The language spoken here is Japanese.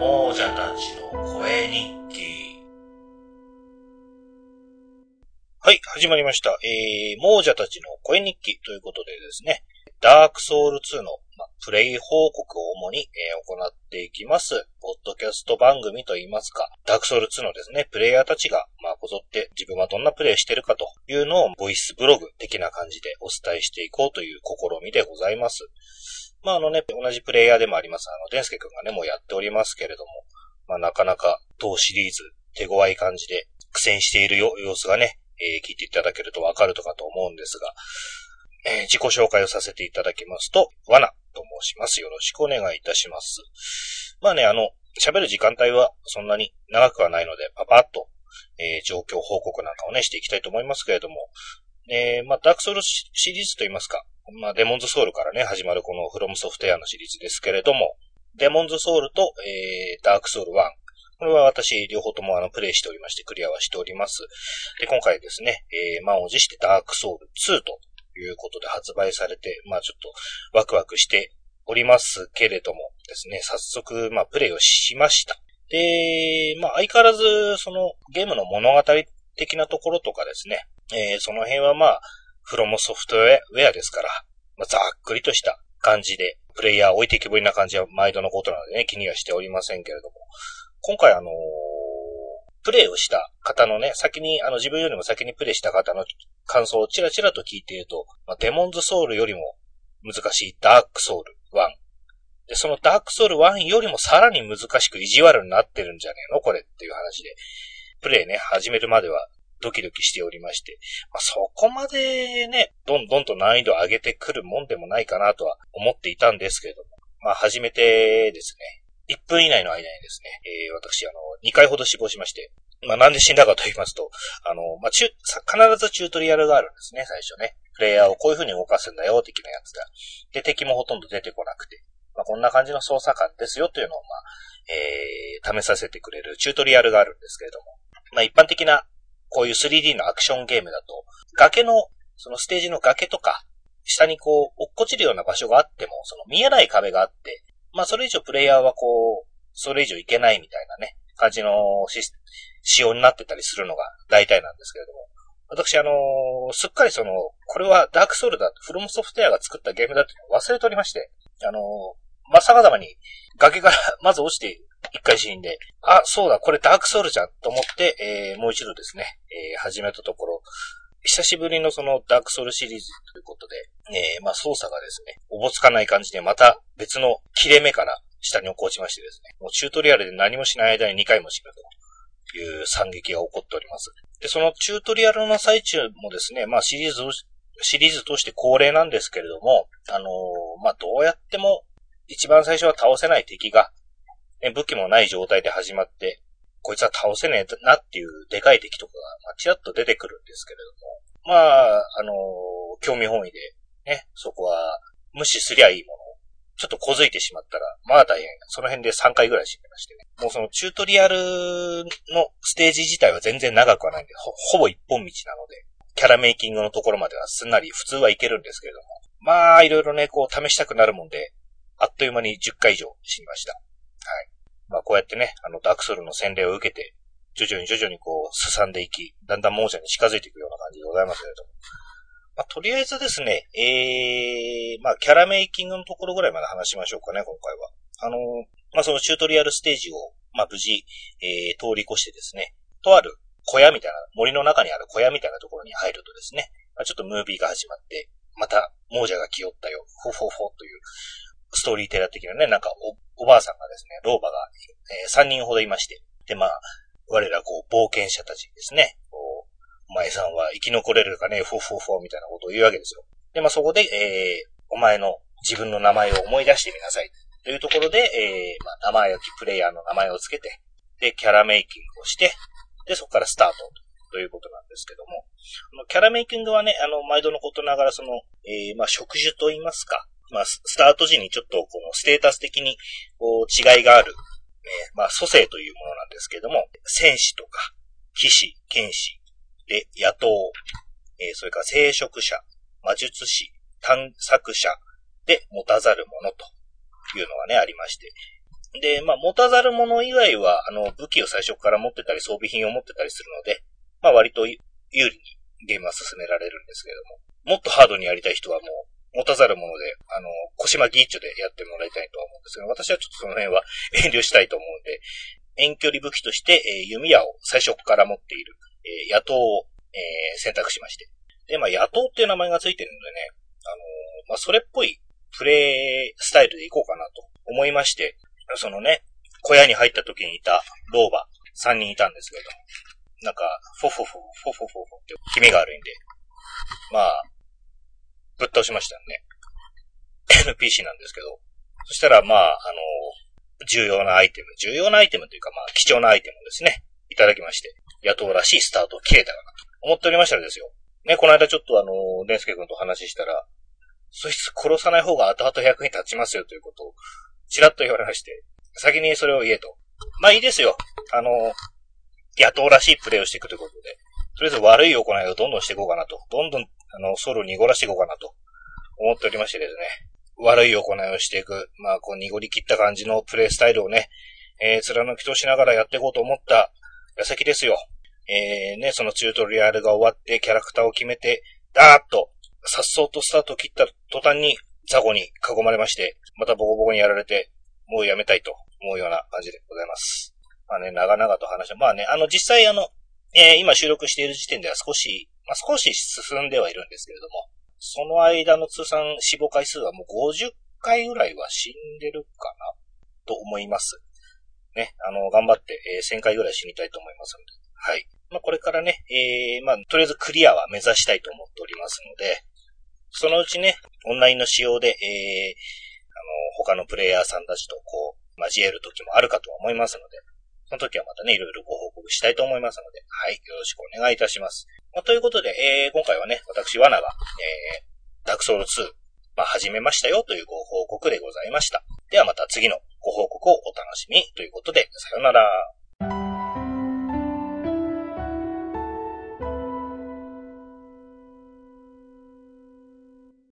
亡者たちの声日記。はい、始まりました。えー、亡者たちの声日記ということでですね、ダークソウル2の、ま、プレイ報告を主に、えー、行っていきます。ポッドキャスト番組といいますか、ダークソウル2のですね、プレイヤーたちが、まあ、こぞって自分はどんなプレイしてるかというのを、ボイスブログ的な感じでお伝えしていこうという試みでございます。まあ、あのね、同じプレイヤーでもあります、あの、デンスケ君がね、もうやっておりますけれども、まあ、なかなか当シリーズ手強い感じで苦戦している様子がね、えー、聞いていただけるとわかるとかと思うんですが、えー、自己紹介をさせていただきますと、ワナと申します。よろしくお願いいたします。まあね、あの、喋る時間帯はそんなに長くはないので、パパッと、えー、状況報告なんかをね、していきたいと思いますけれども、えー、まあ、ダークソウルシリーズといいますか、まあ、デモンズソウルからね、始まるこのフロムソフトウェアのシリーズですけれども、デモンズソウルと、えー、ダークソウル1。これは私、両方ともあの、プレイしておりまして、クリアはしております。で、今回ですね、えー、満を持してダークソウル2ということで発売されて、まあちょっとワクワクしておりますけれどもですね、早速、まあプレイをしました。で、まあ相変わらず、そのゲームの物語的なところとかですね、えー、その辺はまあ、フロムソフトウェアですから、まあ、ざっくりとした感じで、プレイヤー置いてきぼりな感じは毎度のことなのでね、気にはしておりませんけれども、今回あのー、プレイをした方のね、先に、あの自分よりも先にプレイした方の感想をちらちらと聞いていると、まあ、デモンズソウルよりも難しいダークソウル1。で、そのダークソウル1よりもさらに難しく意地悪になってるんじゃねえの？これっていう話で。プレイね、始めるまではドキドキしておりまして、まあ、そこまでね、どんどんと難易度を上げてくるもんでもないかなとは思っていたんですけれども、まあ、初めてですね、1分以内の間にですね、えー、私、あの、2回ほど死亡しまして、まあ、なんで死んだかと言いますと、あの、まあ、必ずチュートリアルがあるんですね、最初ね。プレイヤーをこういう風に動かすんだよ、的なやつが。で、敵もほとんど出てこなくて。まあ、こんな感じの操作感ですよというのを、まあ、えー、試させてくれるチュートリアルがあるんですけれども。まあ、一般的なこういう 3D のアクションゲームだと、崖の、そのステージの崖とか、下にこう、落っこちるような場所があっても、その見えない壁があって、まあそれ以上プレイヤーはこう、それ以上いけないみたいなね、感じの仕様になってたりするのが大体なんですけれども、私あのー、すっかりその、これはダークソウルだ、フロムソフトウェアが作ったゲームだって忘れておりまして、あのー、まっさがだまに崖からまず落ちて一回死んで、あ、そうだ、これダークソウルじゃんと思って、えー、もう一度ですね、えー、始めたところ、久しぶりのそのダークソウルシリーズということで、えー、まあ操作がですね、おぼつかない感じでまた別の切れ目から下に落っこちましてですね、もうチュートリアルで何もしない間に2回も死ぬという惨劇が起こっております。で、そのチュートリアルの最中もですね、まあシリーズ、シリーズ通して恒例なんですけれども、あのー、まあどうやっても一番最初は倒せない敵がね武器もない状態で始まって、こいつは倒せねえなっていうでかい敵とかが、まあ、ちらっと出てくるんですけれども、まあ、あのー、興味本位で、ね、そこは無視すりゃいいものを、ちょっと小づいてしまったら、まあ大変。その辺で3回ぐらい死んでましてね。もうそのチュートリアルのステージ自体は全然長くはないんで、ほほぼ一本道なので、キャラメイキングのところまではすんなり普通はいけるんですけれども。まあ、いろいろね、こう試したくなるもんで、あっという間に10回以上死にました。まあこうやってね、あのダークソウルの洗礼を受けて、徐々に徐々にこう、すさんでいき、だんだん亡者に近づいていくような感じでございますけれども。まあ、とりあえずですね、えー、まあ、キャラメイキングのところぐらいまで話しましょうかね、今回は。あのまあ、そのチュートリアルステージを、まあ、無事、えー、通り越してですね、とある小屋みたいな、森の中にある小屋みたいなところに入るとですね、まあ、ちょっとムービーが始まって、また、亡者が来よったよ、ほほほという、ストーリーテラー的なね、なんかお、ばあさんがですね、老婆が、えー、3人ほどいまして、で、まあ、我らこう、冒険者たちにですね、こう、お前さんは生き残れるかね、フォフォフォみたいなことを言うわけですよ。で、まあそこで、えー、お前の自分の名前を思い出してみなさい。というところで、えー、まあ、名前焼きプレイヤーの名前をつけて、で、キャラメイキングをして、で、そこからスタートということなんですけども、キャラメイキングはね、あの、毎度のことながら、その、えー、まあ、植樹と言いますか、まあ、スタート時にちょっとこのステータス的にこう違いがある、えー、まあ、蘇生というものなんですけども、戦士とか、騎士、剣士、で、野党、えー、それから聖職者、魔術師、探索者で持たざるものというのがね、ありまして、で、まあ、持たざる者以外は、あの、武器を最初から持ってたり、装備品を持ってたりするので、まあ、割と有利にゲームは進められるんですけれども、もっとハードにやりたい人はもう、持たざる者で、あの、腰巻き一丁でやってもらいたいとは思うんですが、私はちょっとその辺は 遠慮したいと思うんで、遠距離武器として、えー、弓矢を最初から持っている、えー、野党を、えー、選択しまして。で、まあ、野党っていう名前がついてるのでね、あのー、まあ、それっぽいプレイスタイルでいこうかなと思いまして、そのね、小屋に入った時にいた老婆3人いたんですけど、なんか、フォフォフォ、フォフォフォフォって気味が悪いんで、まあ、ぶっ倒しましたよね。NPC なんですけど、そしたらまあ、あの、重要なアイテム、重要なアイテムというかまあ、貴重なアイテムですね、いただきまして、野党らしいスタートを切れたかなと思っておりましたらですよ。ね、この間ちょっとあの、デンスケ君と話したら、そいつ殺さない方が後々役に立ちますよということを、ちらっと言われまして、先にそれを言えと。まあいいですよ。あの、野党らしいプレイをしていくということで、とりあえず悪い行いをどんどんしていこうかなと。どんどん、あの、ソウルを濁らしていこうかなと思っておりましてですね。悪い行いをしていく、まあ、こう、濁り切った感じのプレイスタイルをね、えー、貫きとしながらやっていこうと思った矢先ですよ。えー、ね、そのチュートリアルが終わって、キャラクターを決めて、ダーッと、さっそうとスタートを切った途端に、ザゴに囲まれまして、またボコボコにやられて、もうやめたいと思うような感じでございます。まあね、長々と話まあね、あの、実際あの、えー、今収録している時点では少し、まあ、少し進んではいるんですけれども、その間の通算死亡回数はもう50回ぐらいは死んでるかなと思います。ね、あの、頑張って、えー、1000回ぐらい死にたいと思いますので。はい。まあ、これからね、えー、まあ、とりあえずクリアは目指したいと思っておりますので、そのうちね、オンラインの仕様で、えー、あの、他のプレイヤーさんたちとこう、交える時もあるかと思いますので、その時はまたね、いろいろご報告したいと思いますので、はい、よろしくお願いいたします。まあ、ということで、えー、今回はね、私、罠が、えー、ダークソウル2、まあ、始めましたよというご報告でございました。ではまた次のご報告をお楽しみということで、さよなら。